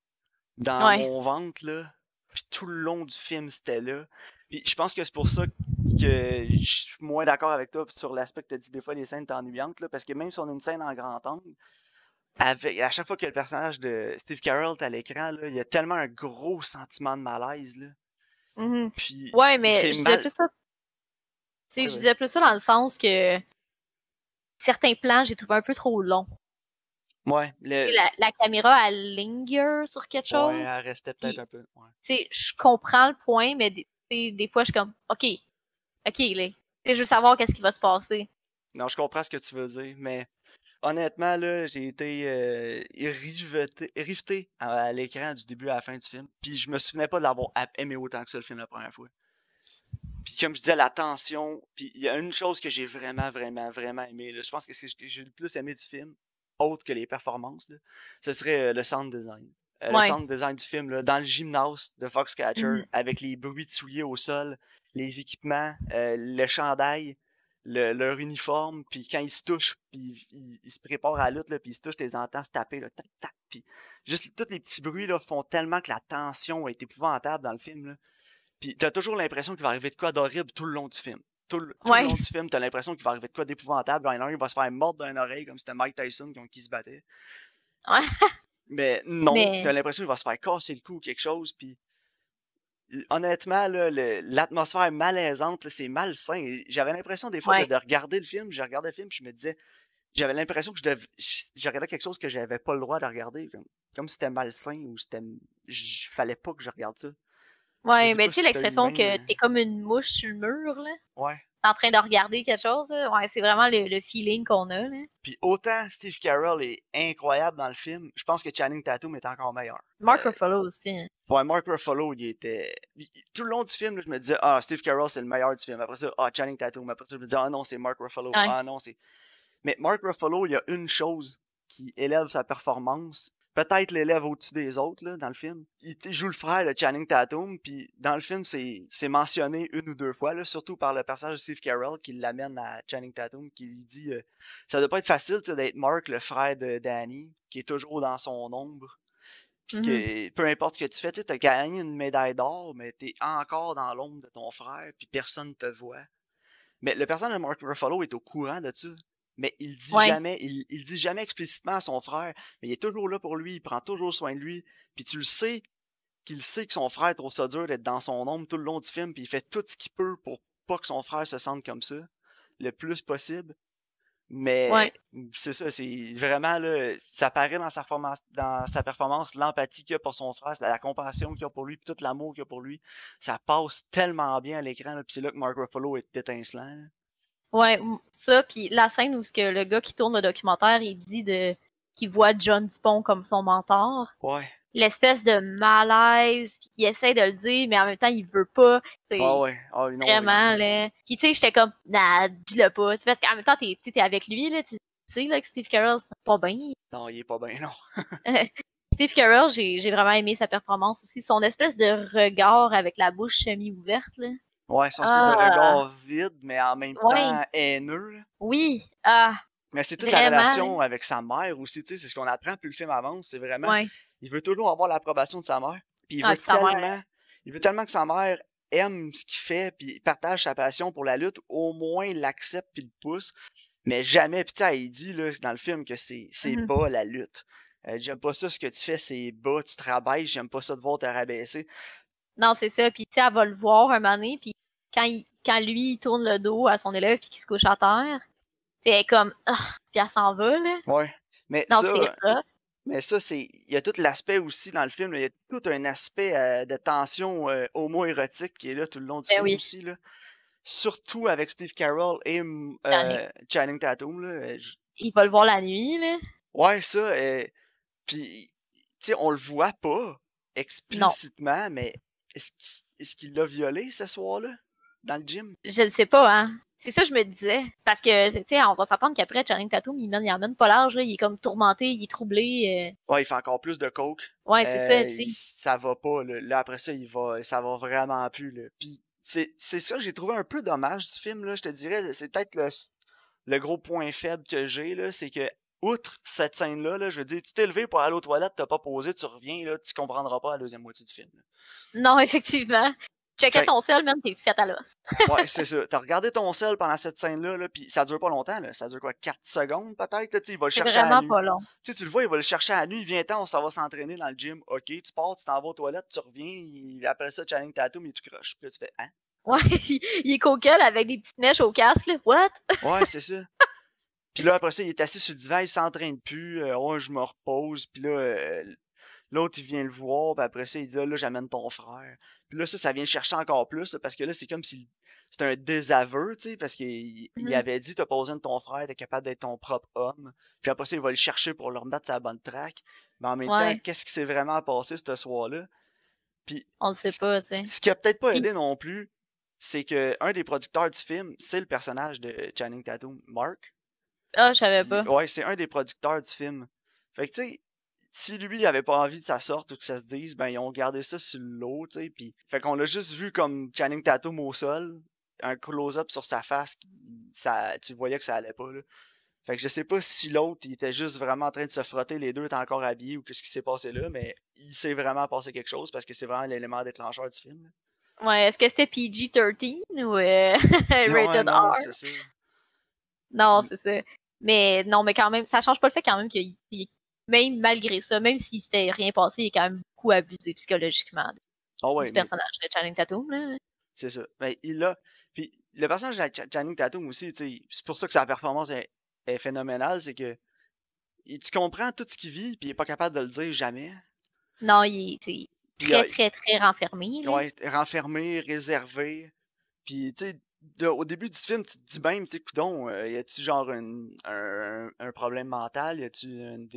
dans mon ventre, là. Puis tout le long du film, c'était là. Puis je pense que c'est pour ça que je suis moins d'accord avec toi sur l'aspect que tu as dit des fois les scènes ennuyantes, là, parce que même si on a une scène en grand angle, avec, à chaque fois que le personnage de Steve Carell est à l'écran, il y a tellement un gros sentiment de malaise. Là. Mm-hmm. Puis, ouais, mais je disais plus ça. je disais plus ça dans le sens que certains plans, j'ai trouvé un peu trop longs. Ouais. La, caméra, elle linger sur quelque chose. Ouais, elle restait peut-être un peu. Ouais. Je comprends le point, mais des, des fois, je suis comme, OK, OK, là. Je veux savoir qu'est-ce qui va se passer. Non, je comprends ce que tu veux dire, mais honnêtement, là, j'ai été euh, riveté, à, l'écran du début à la fin du film. Puis je me souvenais pas de l'avoir aimé autant que ça le film la première fois. Puis comme je disais, la tension. Puis il y a une chose que j'ai vraiment, vraiment, vraiment aimé. Je pense que c'est ce que j'ai le plus aimé du film, autre que les performances, ce serait euh, le sound design. Euh, le sound design du film, là, dans le gymnase de Foxcatcher, mmh avec les bruits de souliers au sol, les équipements, le chandail, leur uniforme, puis quand ils se touchent, puis ils, se préparent à la lutte, puis ils se touchent, les entends se taper, là, tac, tac, puis juste tous les petits bruits là, font tellement que la tension est épouvantable dans le film. Là. Puis t'as toujours l'impression qu'il va arriver de quoi d'horrible tout le long du film. Tout, le, long du film, t'as l'impression qu'il va arriver de quoi d'épouvantable. Il y en a un, il va se faire mordre dans une oreille comme c'était Mike Tyson qui se battait. Ouais. <laughs> Mais non, t'as l'impression qu'il va se faire casser le cou ou quelque chose. Puis honnêtement, l'atmosphère malaisante, c'est malsain. J'avais l'impression des fois de, regarder le film, je regardais le film, puis je me disais, j'avais l'impression que je, devais, je, regardais quelque chose que j'avais pas le droit de regarder, comme, c'était malsain ou c'était, fallait pas que je regarde ça. Ouais, mais tu sais l'expression le que t'es comme une mouche sur le mur, là, Ouais. En train de regarder quelque chose. Ouais, c'est vraiment le, le feeling qu'on a, là. Puis autant Steve Carell est incroyable dans le film, je pense que Channing Tatum est encore meilleur. Mark Euh, Ruffalo aussi. hein. Ouais, Mark Ruffalo, il était. il- Tout le long du film, là, je me disais, ah, Steve Carell, c'est le meilleur du film. Après ça, ah, Channing Tatum. Après ça, je me disais, ah non, c'est Mark Ruffalo. Ouais. Ah non, c'est. Mais Mark Ruffalo, il y a une chose qui élève sa performance. Peut-être l'élève au-dessus des autres, là, dans le film. Il tu joue le frère de Channing Tatum, puis dans le film, c'est c'est mentionné une ou deux fois, là, surtout par le personnage de Steve Carell qui l'amène à Channing Tatum, qui lui dit euh, Ça doit pas être facile tu d'être Mark, le frère de Danny, qui est toujours dans son ombre. Puis que peu importe ce que tu fais, tu as gagné une médaille d'or, mais t'es encore dans l'ombre de ton frère, puis personne te voit. Mais le personnage de Mark Ruffalo est au courant de ça. Mais il dit Ouais. jamais, il, il dit jamais explicitement à son frère, mais il est toujours là pour lui, il prend toujours soin de lui, puis tu le sais qu'il sait que son frère trouve ça dur d'être dans son ombre tout le long du film, puis il fait tout ce qu'il peut pour pas que son frère se sente comme ça, le plus possible. Mais Ouais. c'est ça, c'est vraiment là, ça paraît dans sa performance, dans sa performance, l'empathie qu'il a pour son frère, la compassion qu'il a pour lui, puis tout l'amour qu'il a pour lui. Ça passe tellement bien à l'écran, puis c'est là que Mark Ruffalo est étincelant. là. Ouais, ça, puis la scène où ce que le gars qui tourne le documentaire, il dit de qu'il voit John Dupont comme son mentor. Ouais. L'espèce de malaise, puis qu'il essaie de le dire, mais en même temps, il veut pas. Ah ouais. Ah non, vraiment, il- là. Puis tu sais, j'étais comme, nah, dis-le pas. Tu sais, parce qu'en même temps, t'es t'es avec lui, là. Tu sais, là, que Steve Carell, c'est pas bien. Non, il est pas bien, non. <laughs> <laughs> Steve Carell, j'ai j'ai vraiment aimé sa performance aussi. Son espèce de regard avec la bouche semi-ouverte, là. Ouais, espèce Ah. regard vide, mais en même temps haineux. là. Oui, ah, Mais c'est toute la Vraiment, relation avec sa mère aussi, tu sais, c'est ce qu'on apprend plus le film avance, c'est vraiment, ouais. il veut toujours avoir l'approbation de sa mère, puis il Ah, veut mère. tellement, il veut tellement que sa mère aime ce qu'il fait, puis partage sa passion pour la lutte, au moins il l'accepte puis le pousse, mais jamais, puis tu sais, il dit là, dans le film que c'est c'est Mhm. bas la lutte. Euh, j'aime pas ça, ce que tu fais, c'est bas, tu te rabaisses, j'aime pas ça de voir te rabaisser. Non, c'est ça. Puis, tu sais, elle va le voir un moment donné, puis quand, il, quand lui, il tourne le dos à son élève, puis qu'il se couche à terre, c'est comme, ah, puis elle s'en va, là. Ouais. Mais Non, ça. Mais ça, c'est. Il y a tout l'aspect aussi dans le film. là, Il y a tout un aspect euh, de tension euh, homo-érotique qui est là tout le long du Ben film oui. aussi. Là. Surtout avec Steve Carell et Channing. euh, Channing Tatum. Là. Euh, Il va le voir la nuit, là. Ouais, ça. euh, Puis, tu sais, on le voit pas explicitement, mais est-ce qu'il est qu'il l'a violé ce soir-là? Dans le gym? Je ne sais pas, hein. C'est ça que je me disais. Parce que, tu sais, on va s'entendre qu'après, Channing Tatum, il, mène, il en mène pas large, là. Il est comme tourmenté, il est troublé. euh. Ouais, il fait encore plus de coke. Ouais, c'est Euh, ça, il- tu sais. ça va pas. Là. Là, après ça, il va, ça va vraiment plus. Là. Puis c'est c'est ça que j'ai trouvé un peu dommage du film. Là, je te dirais, c'est peut-être le, le gros point faible que j'ai. là, C'est que, outre cette scène-là, là, je veux dire, tu t'es levé pour aller aux toilettes, t'as pas posé, tu reviens, là, tu comprendras pas la deuxième moitié du film. là. Non, effectivement. Checker Fait- ton sel, même, t'es fait à l'os. Ouais, c'est ça. T'as regardé ton sel pendant cette scène-là, là, puis ça dure pas longtemps. Là. Ça dure quoi, 4 secondes peut-être? tu Il va le chercher à vraiment nuit. pas long. Tu tu le vois, il va le chercher à la nuit, il vient temps, on s'en va s'entraîner dans le gym. Ok, tu pars, tu t'en vas aux toilettes, tu reviens, il- après ça, Channing Tatum, il est tout croche. Puis là, tu fais, hein? Ouais, il, <laughs> il est coquel avec des petites mèches au casque, là. What? Ouais, c'est ça. <laughs> Puis là, après ça, il est assis sur le divan, il s'entraîne plus. Euh, ouais, je me repose. Puis là, euh, l'autre, il vient le voir. Puis après ça, il dit, ah, là, j'amène ton frère. Puis là, ça, ça vient le chercher encore plus. Parce que là, c'est comme si c'était un désaveu, tu sais. Parce qu'il il Mhm. avait dit, t'as pas besoin de ton frère, t'es capable d'être ton propre homme. Puis après ça, il va le chercher pour le remettre sur la bonne track. Mais en même Ouais. temps, qu'est-ce qui s'est vraiment passé ce soir-là? On le sait pas, tu sais. Ce qui a peut-être pas Puis- aidé non plus, c'est que un des producteurs du film, c'est le personnage de Channing Tatum, Mark. Ah, je savais pas. Ouais, c'est un des producteurs du film. Fait que, tu sais, si lui il avait pas envie que ça sorte ou que ça se dise, ben ils ont gardé ça sur le lot, tu sais. Puis, fait qu'on l'a juste vu comme Channing Tatum au sol, un close-up sur sa face, ça, tu voyais que ça allait pas, là. Fait que je sais pas si l'autre, il était juste vraiment en train de se frotter, les deux étaient encore habillés ou qu'est-ce qui s'est passé là, mais il s'est vraiment passé quelque chose parce que c'est vraiment l'élément déclencheur du film. là. Ouais, est-ce que c'était PG-13 ou euh, <laughs> Rated non, R? c'est ça. Non, c'est ça. Mais non, mais quand même, ça change pas le fait quand même qu'il, il- même malgré ça, même s'il s'était rien passé, il est quand même beaucoup abusé psychologiquement ouais, du personnage de Channing Tatum. Là. C'est ça. Mais il a. Puis le personnage de Ch- Channing Tatum aussi, c'est pour ça que sa performance est, est phénoménale, c'est que tu comprends tout ce qu'il vit, puis il est pas capable de le dire jamais. Non, il est, très, très, très renfermé. Ouais, renfermé, réservé. Puis, tu sais, au début du film, tu te dis même, tu sais, coudon, euh, y a-tu genre un, un, problème mental? Y a-tu une,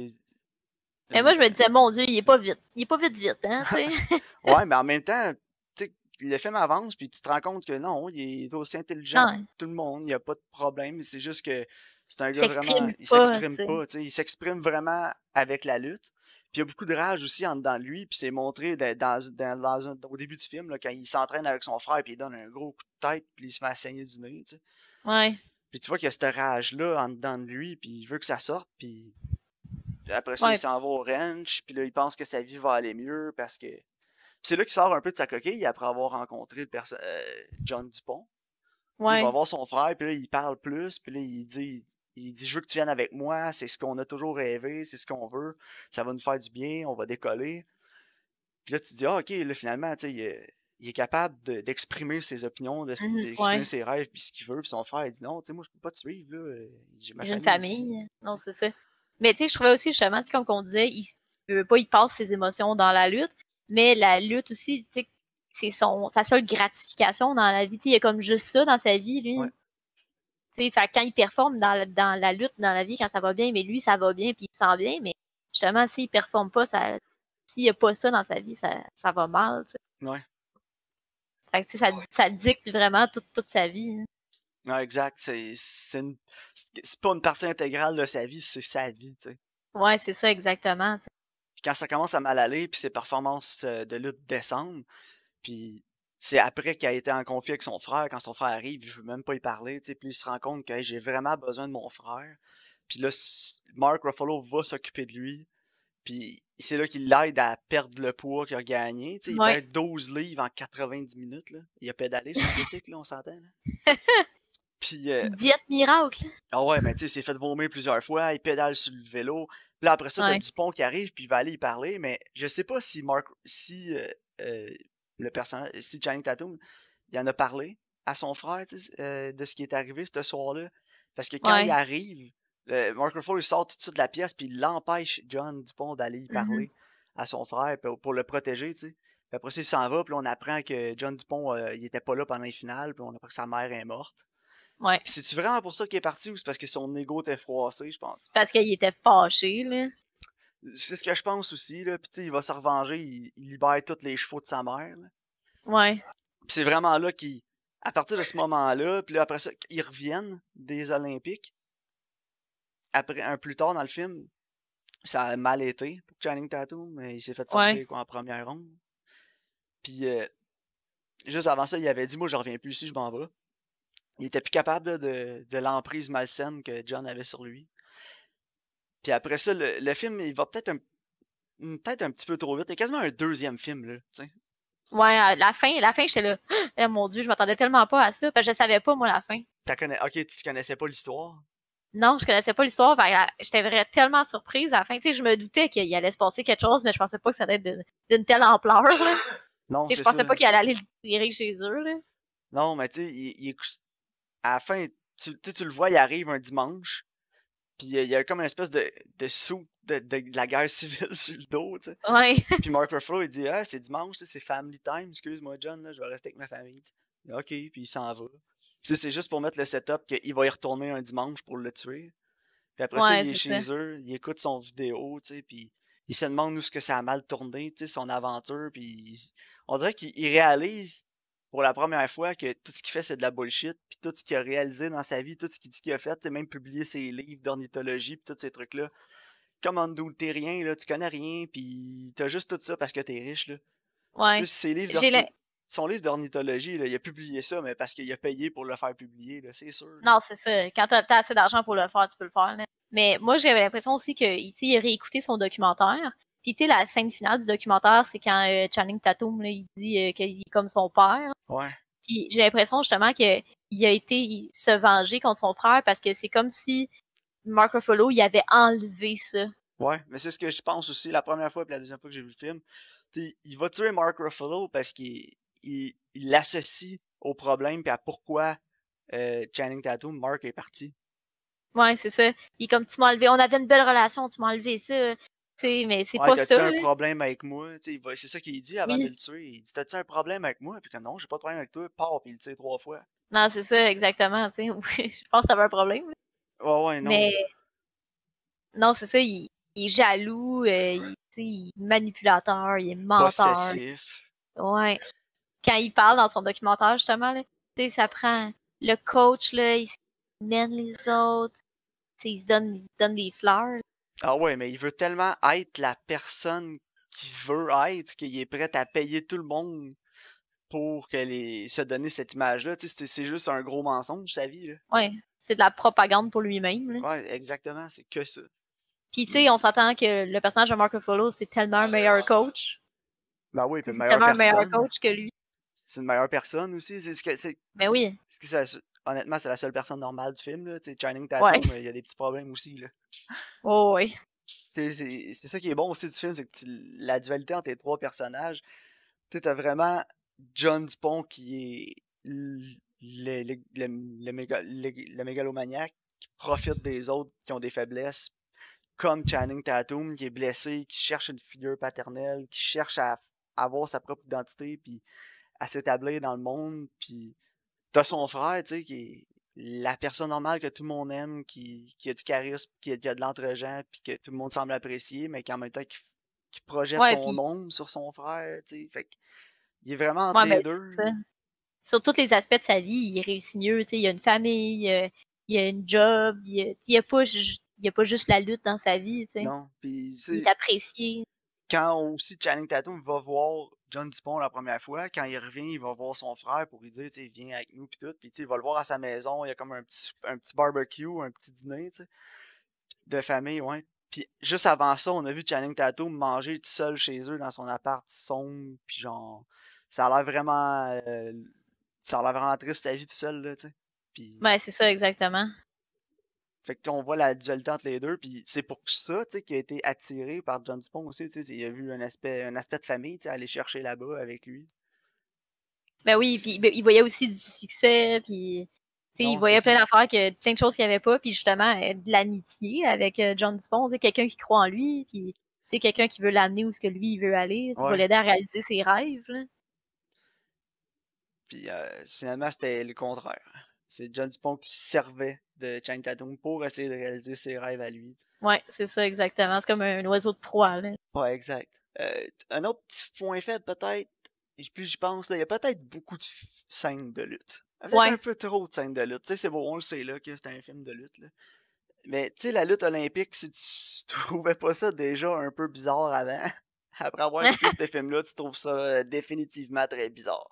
mais moi, je me disais, mon Dieu, il est pas vite. Il est pas vite, vite, hein, <laughs> ouais, mais en même temps, tu sais, le film avance, puis tu te rends compte que non, il est aussi intelligent que tout le monde, il n'y a pas de problème. C'est juste que c'est un gars vraiment. Il s'exprime pas, tu sais. Il s'exprime vraiment avec la lutte. Puis il y a beaucoup de rage aussi en dedans de lui, puis c'est montré dans, dans, au début du film, là, quand il s'entraîne avec son frère, puis il donne un gros coup de tête, puis il se met à saigner du nez, tu sais. Ouais. Puis tu vois qu'il y a cette rage-là en dedans de lui, puis il veut que ça sorte, puis après ça, il s'en va au ranch, puis là, il pense que sa vie va aller mieux parce que. c'est là qu'il sort un peu de sa coquille après avoir rencontré le euh, John Dupont. Ouais. Il va voir son frère, puis là, il parle plus, puis là, il dit, il dit Je veux que tu viennes avec moi, c'est ce qu'on a toujours rêvé, c'est ce qu'on veut, ça va nous faire du bien, on va décoller. Puis là, tu dis Ah, ok, là, finalement, tu sais, il, est capable d'exprimer ses opinions, mmh d'exprimer ses rêves, puis ce qu'il veut. Puis son frère, il dit Non, tu sais, moi, je peux pas te suivre, là. J'ai ma famille. Une famille. Non, c'est ça. Mais tu sais, je trouvais aussi justement, comme on disait, il veut pas, il passe ses émotions dans la lutte, mais la lutte aussi, tu sais, c'est son sa seule gratification dans la vie. il y a comme juste ça dans sa vie, lui. Ouais. Fait, quand il performe dans, dans la lutte, dans la vie, quand ça va bien, mais lui, ça va bien, puis il sent bien, mais justement, s'il performe pas, ça s'il n'y a pas ça dans sa vie, ça, ça va mal. T'sais. Ouais. Fait que, ça, ça dicte vraiment toute, toute sa vie. Hein. Non, exact. C'est, c'est, pas une partie intégrale de sa vie, c'est sa vie, tu sais. Ouais, c'est ça, exactement. Puis quand ça commence à mal aller, puis ses performances euh, de lutte descendent, puis c'est après qu'il a été en conflit avec son frère, quand son frère arrive, il veut même pas y parler, tu sais, puis il se rend compte que j'ai vraiment besoin de mon frère. Puis là, Mark Ruffalo va s'occuper de lui, puis c'est là qu'il l'aide à perdre le poids qu'il a gagné. Tu sais, Il perd 12 livres en 90 minutes. Là. Il a pédalé sur le bicycle, là, on s'entend. <laughs> Puis, euh, Diète miracle. Ah ouais, mais tu sais, il s'est fait vomir plusieurs fois, il pédale sur le vélo. Puis là, après ça, t'as Dupont qui arrive, puis il va aller y parler, mais je sais pas si Mark, si euh, euh, le personnage, si Channing Tatum, il en a parlé à son frère de ce qui est arrivé ce soir-là. Parce que quand il arrive, Mark Ruffalo, il sort tout de suite de la pièce, puis il l'empêche, John Dupont, d'aller y mmh parler à son frère pour, le protéger, tu sais. Puis après ça, il s'en va, puis on apprend que John Dupont, il était pas là pendant les finales, puis on apprend que sa mère est morte. Ouais. C'est-tu vraiment pour ça qu'il est parti ou c'est parce que son ego était froissé, je pense? Parce qu'il était fâché, là. C'est ce que je pense aussi, là. Puis tu sais, il va se revenger, il, libère tous les chevaux de sa mère, là. Ouais. c'est vraiment là qu'il. À partir de ce moment-là, puis après ça, ils reviennent des Olympiques. Après, un plus tard dans le film, ça a mal été pour Channing Tatum, mais il s'est fait sortir quoi, en première ronde. Puis euh, juste avant ça, il avait dit Moi, je reviens plus ici, je m'en vais il était plus capable de, de l'emprise malsaine que John avait sur lui. Puis après ça, le, film, il va peut-être un, peut-être un petit peu trop vite. Il y a quasiment un deuxième film, là, tu sais. Ouais, la fin, la fin, j'étais là. Oh, <gasps> mon Dieu, je m'attendais tellement pas à ça, parce que je savais pas, moi, la fin. Connais... Ok, tu connaissais pas l'histoire? Non, je connaissais pas l'histoire. J'étais tellement surprise à la fin. Tu sais, je me doutais qu'il allait se passer quelque chose, mais je pensais pas que ça allait être d'une telle ampleur. Là. Non, c'est Je pensais pas qu'il allait aller le tirer chez eux. Là. Non, mais tu sais, il, il, à la fin, tu, tu le vois, il arrive un dimanche, puis il y a comme une espèce de, de sou de, de, la guerre <laughs> civile sur le dos, tu sais. Ouais. <laughs> puis Mark Ruffalo, il dit Ah, c'est dimanche, c'est family time, excuse-moi, John, là, je vais rester avec ma famille. Ok, puis il s'en va. Puis c'est juste pour mettre le setup qu'il va y retourner un dimanche pour le tuer. Puis après ça, il est, chez eux, il écoute son vidéo, tu sais, puis il se demande où ce que ça a mal tourné, tu sais, son aventure, puis on dirait qu'il réalise pour la première fois que tout ce qu'il fait, c'est de la bullshit, puis tout ce qu'il a réalisé dans sa vie, tout ce qu'il dit qu'il a fait, même publier ses livres d'ornithologie, puis tous ces trucs-là. Comme Andou, t'es rien, là, tu connais rien, puis t'as juste tout ça parce que t'es riche, là. Ouais. Son livre d'ornithologie, il a publié ça, mais parce qu'il a payé pour le faire publier, c'est sûr. Non, c'est ça. Quand t'as assez d'argent pour le faire, tu peux le faire. Là. Mais moi, j'avais l'impression aussi qu'il a réécouté son documentaire, puis tu sais, la scène finale du documentaire, c'est quand euh, Channing Tatum, là, il dit euh, qu'il est comme son père. Ouais. Puis j'ai l'impression justement qu'il a été se venger contre son frère parce que c'est comme si Mark Ruffalo, il avait enlevé ça. Ouais, mais c'est ce que je pense aussi la première fois et la deuxième fois que j'ai vu le film. il va tuer Mark Ruffalo parce qu'il il l'associe au problème et à pourquoi euh, Channing Tatum, Mark est parti. Ouais, c'est ça. Il comme tu m'as enlevé, on avait une belle relation, tu m'as enlevé ça sais, mais c'est Ouais, pas t'as-tu ça, un là. problème avec moi? C'est ça qu'il dit avant de le tuer. Il dit T'as-tu un problème avec moi? Puis comme non, j'ai pas de problème avec toi, pars, puis il le tire trois fois. Non, c'est ça, exactement, <laughs> je pense que t'avais un problème. Ouais, ouais, non. Mais non, c'est ça, il, il est jaloux, euh, il, est manipulateur, il est menteur. Possessif. Ouais. Quand il parle dans son documentaire, justement, là, ça prend le coach, là, il, mène les autres, il se donne, il se donne des fleurs. Ah ouais, mais il veut tellement être la personne qu'il veut être qu'il est prêt à payer tout le monde pour que les... se donner cette image-là. Tu sais, c'est- juste un gros mensonge, sa vie. Là. Ouais, c'est de la propagande pour lui-même. Ouais, exactement, c'est que ça. Puis, tu sais, on s'entend que le personnage de Marco Polo, c'est tellement un meilleur coach. Ben oui, puis C'est une tellement un meilleur coach que lui. C'est une meilleure personne aussi. C'est ce que c'est. Mais oui, ce que Honnêtement, c'est la seule personne normale du film. Là. Tu sais, Channing Ouais. Tatum, il y a des petits problèmes aussi. Là. oh, oui. C'est ça qui est bon aussi du film, c'est que tu- la dualité entre les trois personnages. Tu as vraiment John Dupont qui est le, le, le, le méga- le- le mégalomaniaque qui profite des autres qui ont des faiblesses, comme Channing Tatum qui est blessé, qui cherche une figure paternelle, qui cherche à avoir sa propre identité, puis à s'établir dans le monde, puis t'as son frère, tu sais, qui est la personne normale que tout le monde aime, qui, qui a du charisme, qui a, qui a de l'entre-gens, puis que tout le monde semble apprécier, mais qui en même temps qui, qui projette Ouais, son ombre sur son frère, tu sais. Fait que, il est vraiment entre Ouais, les mais deux. Sur tous les aspects de sa vie, il réussit mieux. tu sais, Il a une famille, euh, il a une job, il a, il a pas, il a pas juste la lutte dans sa vie. tu sais. Non, puis Il est apprécié. quand aussi Channing Tatum va voir John Dupont la première fois, quand il revient, il va voir son frère pour lui dire, tu viens avec nous, puis tout. Puis il va le voir à sa maison, il y a comme un petit, un petit barbecue, un petit dîner, de famille, ouais. Puis juste avant ça, on a vu Channing Tatum manger tout seul chez eux dans son appart sombre, puis genre, ça a l'air vraiment, euh, ça a l'air vraiment triste sa vie tout seul, là, tu sais. Ouais, c'est ça, exactement. Fait que on voit la dualité entre les deux, puis c'est pour ça, tu sais, qu'il a été attiré par John Dupont aussi, tu sais, il a vu un aspect, un aspect de famille, tu sais, aller chercher là-bas avec lui. Ben oui, puis ben, il voyait aussi du succès, puis tu sais, il voyait plein d'affaires, que, plein de choses qu'il n'y avait pas, puis justement, euh, de l'amitié avec euh, John Dupont, quelqu'un qui croit en lui, puis quelqu'un qui veut l'amener où ce que lui il veut aller, sais, Ouais. l'aider à réaliser ses rêves. Là. Puis euh, finalement, c'était le contraire. C'est John Dupont qui se servait de Channing Tatum pour essayer de réaliser ses rêves à lui. Ouais, c'est ça, exactement. C'est comme un oiseau de proie. Là. Ouais, exact. Euh, un autre petit point faible, peut-être, et plus j'y pense, là, il y a peut-être beaucoup de scènes de lutte. Peut-être Ouais. un peu trop de scènes de lutte. Tu sais, c'est bon, on le sait là, que c'est un film de lutte. Là. Mais tu sais, la lutte olympique, si tu <laughs> trouvais pas ça déjà un peu bizarre avant, <laughs> après avoir écouté <laughs> ce film-là, tu trouves ça euh, définitivement très bizarre.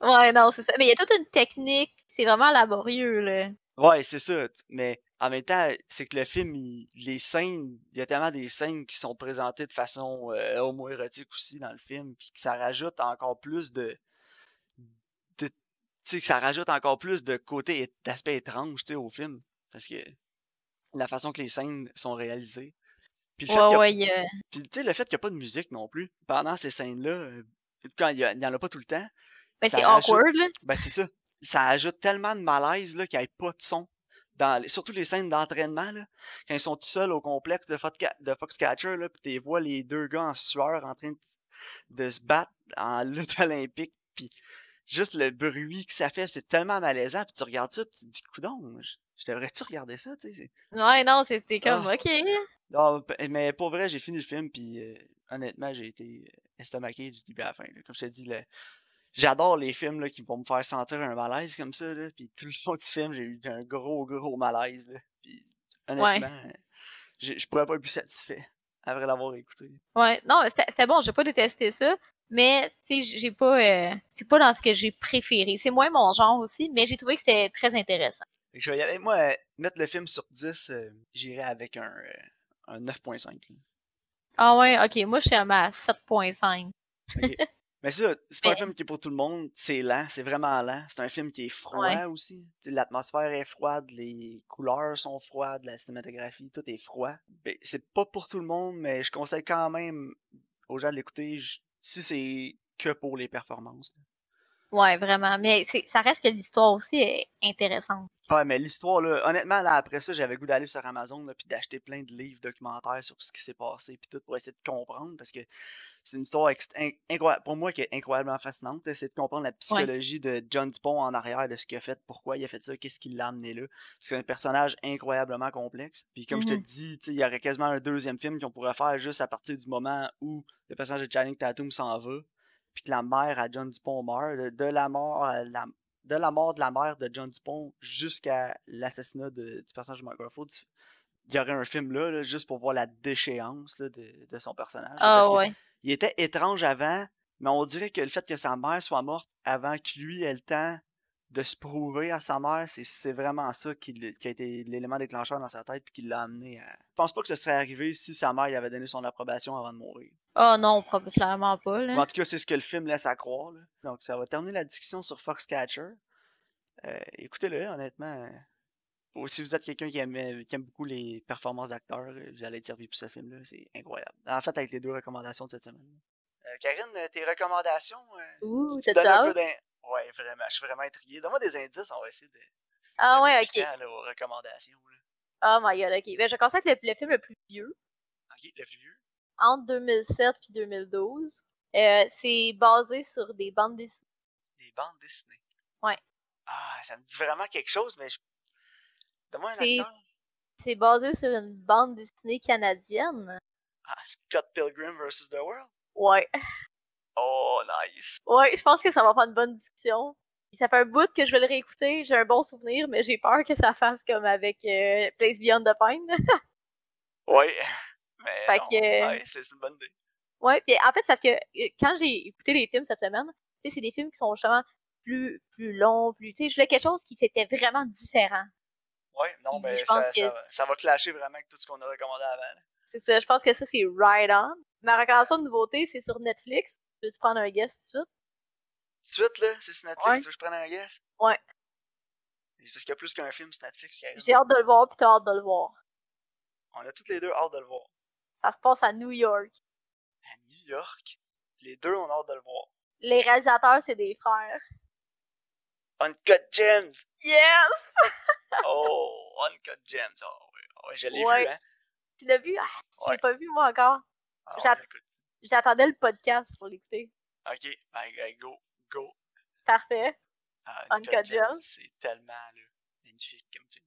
Ouais, non, c'est ça. Mais il y a toute une technique, c'est vraiment laborieux, là. Ouais, c'est ça. Mais en même temps, c'est que le film, il- les scènes, il y a tellement des scènes qui sont présentées de façon euh, homo-érotique aussi dans le film, puis que ça rajoute encore plus de. de tu sais, que ça rajoute encore plus de côté, d'aspect étrange, tu sais, au film. Parce que la façon que les scènes sont réalisées. Puis le fait Ouais, a- ouais, a- puis, tu sais, le fait qu'il n'y a pas de musique non plus pendant ces scènes-là, euh, quand il n'y en a pas tout le temps. Ben, c'est rajoute- awkward, là. ben, c'est ça. Ça ajoute tellement de malaise là, qu'il n'y ait pas de son. Dans les- surtout les scènes d'entraînement, là, quand ils sont tout seuls au complexe de, de Foxcatcher, là, puis tu vois les deux gars en sueur en train de, de se battre en <laughs> lutte olympique, puis juste le bruit que ça fait, c'est tellement malaisant, puis tu regardes ça, puis tu te dis, coudon, je, je devrais-tu regarder ça, tu sais? Ouais, non, c'était comme, Ah. ok. Non, p- mais pour vrai, j'ai fini le film, puis euh, honnêtement, j'ai été euh, estomaqué du début à la fin. là. Comme je te dis, le- j'adore les films là, qui vont me faire sentir un malaise comme ça. Là, puis tout le long du film, j'ai eu un gros, gros malaise. Là, puis honnêtement, euh, je pourrais pas être plus satisfait après l'avoir écouté. Ouais, non, c'était bon, j'ai pas détesté ça, mais tu sais, j'ai pas, euh, c'est pas dans ce que j'ai préféré. C'est moins mon genre aussi, mais j'ai trouvé que c'était très intéressant. Je vais y aller. Moi, euh, mettre le film sur 10, euh, j'irai avec un, euh, un 9.5. là. Ah ouais, ok, moi je suis à ma 7.5. <laughs> Mais ça, c'est pas un Mais- film qui est pour tout le monde, c'est lent, c'est vraiment lent. C'est un film qui est froid Ouais. aussi. L'atmosphère est froide, les couleurs sont froides, la cinématographie, tout est froid. Ben, c'est pas pour tout le monde, mais je conseille quand même aux gens de l'écouter si c'est que pour les performances. Ouais, vraiment. Mais ça reste que l'histoire aussi est intéressante. Ouais, mais l'histoire, là, honnêtement, là, après ça, j'avais goût d'aller sur Amazon, là, puis d'acheter plein de livres documentaires sur ce qui s'est passé, puis tout pour essayer de comprendre, parce que c'est une histoire incroyable, pour moi qui est incroyablement fascinante, c'est de comprendre la psychologie de John Dupont en arrière, de ce qu'il a fait, pourquoi il a fait ça, qu'est-ce qui l'a amené là. C'est un personnage incroyablement complexe. Puis comme je te Mhm. dis, il y aurait quasiment un deuxième film qu'on pourrait faire juste à partir du moment où le personnage de Channing Tatum s'en va, puis que la mère à John Dupont meurt, de, la mort à la de la mort de la mère de John Dupont jusqu'à l'assassinat du personnage de Mark Ruffalo, il y aurait un film là, là, juste pour voir la déchéance là, de, de son personnage. Ah que ouais. Il était étrange avant, mais on dirait que le fait que sa mère soit morte avant que lui ait le temps de se prouver à sa mère, c'est, c'est vraiment ça qui, a été l'élément déclencheur dans sa tête puis qui l'a amené à. Je pense pas que ce serait arrivé si sa mère y avait donné son approbation avant de mourir. Ah non, prob- clairement pas, Mais là. en tout cas, c'est ce que le film laisse à croire. là. Donc, ça va terminer la discussion sur Foxcatcher. Euh, écoutez-le, honnêtement. Ou si vous êtes quelqu'un qui aime, qui aime beaucoup les performances d'acteurs, vous allez être servi pour ce film-là. C'est incroyable. En fait, avec les deux recommandations de cette semaine. Euh, Karine, euh, tes recommandations euh, Ouh, tu t'as donnes un peu hâte? d'in- Ouais, vraiment. Je suis vraiment intrigué. Donne-moi des indices, on va essayer de. Ah de ouais, ok. là, aux recommandations. là. Oh my god, ok. Ben, je avec le, le film le plus vieux, Ok, le plus vieux? entre 2007 puis 2012. Euh, c'est basé sur des bandes dessinées. Des bandes dessinées. Ouais. Ah, ça me dit vraiment quelque chose, mais je... Un C'est- acteur. C'est basé sur une bande dessinée canadienne. Ah, Scott Pilgrim vs. The World? Ouais. Oh, nice. Ouais, je pense que ça va faire une bonne discussion. Ça fait un bout que je vais le réécouter. J'ai un bon souvenir, mais j'ai peur que ça fasse comme avec euh, Place Beyond the Pine. <laughs> Ouais. Mais Fait non, que- ouais, c'est une bonne idée. Ouais, puis en fait, parce que euh, quand j'ai écouté les films cette semaine, c'est des films qui sont justement plus, plus longs, plus. Tu sais, je voulais quelque chose qui était vraiment différent. Ouais, non, mais je ça, ça, ça va clasher vraiment avec tout ce qu'on a recommandé avant. C'est ça, je pense que ça, c'est right on. Ma recommandation de nouveauté, c'est sur Netflix. Peux-tu prendre un guess tout de suite? Tout de suite, là, c'est sur Netflix, Ouais. tu veux que je prenne un guess? Ouais. Parce qu'il y a plus qu'un film sur Netflix qui arrive. J'ai hâte de le voir, puis t'as hâte de le voir. On a toutes les deux hâte de le voir. Ça se passe à New York. À New York, les deux, on a hâte de le voir. Les réalisateurs, c'est des frères. Uncut Gems! Yes! <laughs> Oh, Uncut Gems. Oh, ouais, oh, je l'ai Ouais. vu, hein? Tu l'as vu? Ah, tu Ouais. l'as pas vu, moi, encore? Ah. J'attendais le podcast pour l'écouter. Ok, ben, ben, go, go. Parfait. Ah, Uncut Gems. C'est tellement, là, magnifique comme film.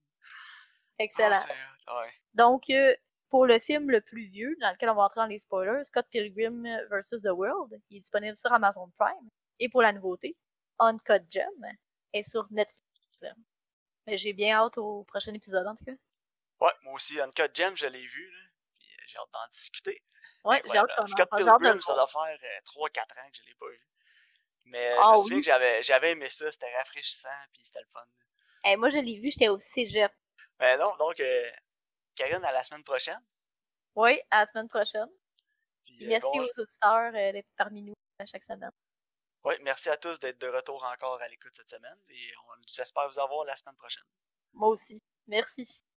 Excellent. Ah, ouais. Donc, euh, pour le film le plus vieux, dans lequel on va entrer dans les spoilers, Scott Pilgrim vs. The World, il est disponible sur Amazon Prime. Et pour la nouveauté, Uncut Gem est sur Netflix. Mais j'ai bien hâte au prochain épisode, en tout cas. Ouais, moi aussi, Uncut Gem, je l'ai vu, là. Puis euh, j'ai hâte d'en discuter. Ouais, j'ai hâte Incroyable. qu'on en Scott Pilgrim, ça doit faire euh, 3-4 ans que je l'ai pas vu. Mais euh, Ah je me souviens oui? que j'avais, j'avais aimé ça, c'était rafraîchissant, puis c'était le fun. Eh, moi, je l'ai vu, j'étais au cégep. Mais non, donc, euh, Karine, à la semaine prochaine. Oui, à la semaine prochaine. Puis, euh, merci bon, aux auditeurs euh, d'être parmi nous à chaque semaine. Ouais, merci à tous d'être de retour encore à l'écoute cette semaine. Et on, j'espère vous avoir la semaine prochaine. Moi aussi. Merci.